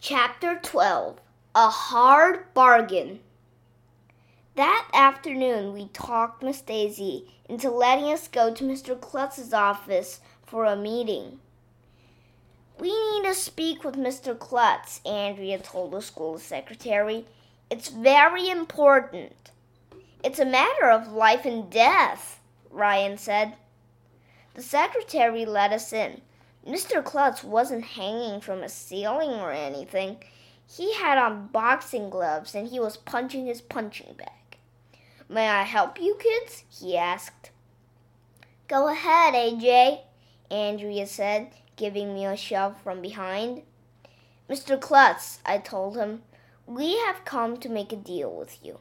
Chapter 12 A Hard Bargain. That afternoon, we talked Miss Daisy into letting us go to Mr. Klutz's office for a meeting. We need to speak with Mr. Klutz, Andrea told the school secretary. It's very important. It's a matter of life and death, Ryan said. The secretary let us in. Mr. Klutz wasn't hanging from a ceiling or anything. He had on boxing gloves and he was punching his punching bag. May I help you, kids? he asked. Go ahead, AJ, Andrea said, giving me a shove from behind. Mr. Klutz, I told him, we have come to make a deal with you.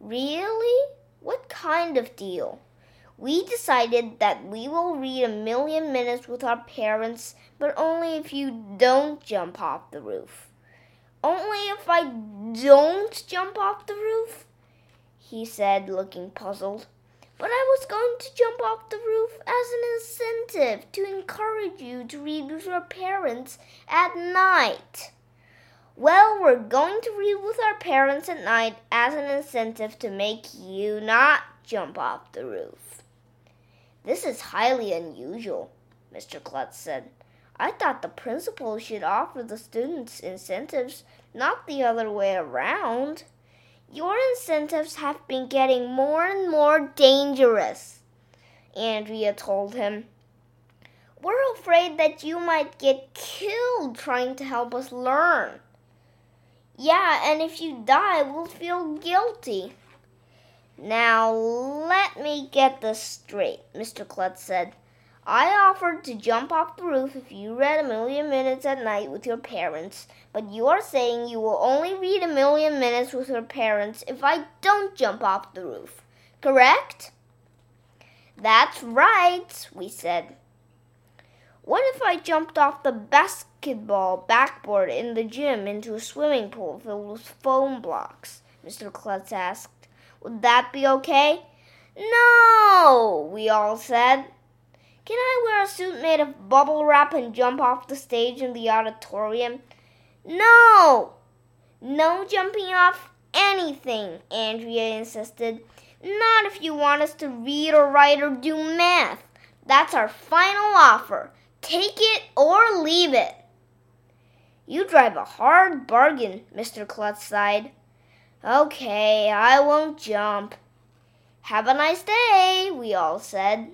Really? What kind of deal? We decided that we will read a million minutes with our parents, but only if you don't jump off the roof. Only if I don't jump off the roof? He said, looking puzzled. But I was going to jump off the roof as an incentive to encourage you to read with your parents at night. Well, we're going to read with our parents at night as an incentive to make you not jump off the roof. This is highly unusual, Mr. Klutz said. I thought the principal should offer the students incentives, not the other way around. Your incentives have been getting more and more dangerous, Andrea told him. We're afraid that you might get killed trying to help us learn. Yeah, and if you die, we'll feel guilty. Now, let me get this straight, Mr. Klutz said. I offered to jump off the roof if you read a million minutes at night with your parents, but you are saying you will only read a million minutes with your parents if I don't jump off the roof. Correct? That's right, we said. What if I jumped off the basketball backboard in the gym into a swimming pool filled with foam blocks? Mr. Klutz asked. Would that be okay? No, we all said. Can I wear a suit made of bubble wrap and jump off the stage in the auditorium? No! No jumping off anything, Andrea insisted. Not if you want us to read or write or do math. That's our final offer. Take it or leave it. You drive a hard bargain, Mr. Klutz sighed. Okay, I won't jump. Have a nice day, we all said.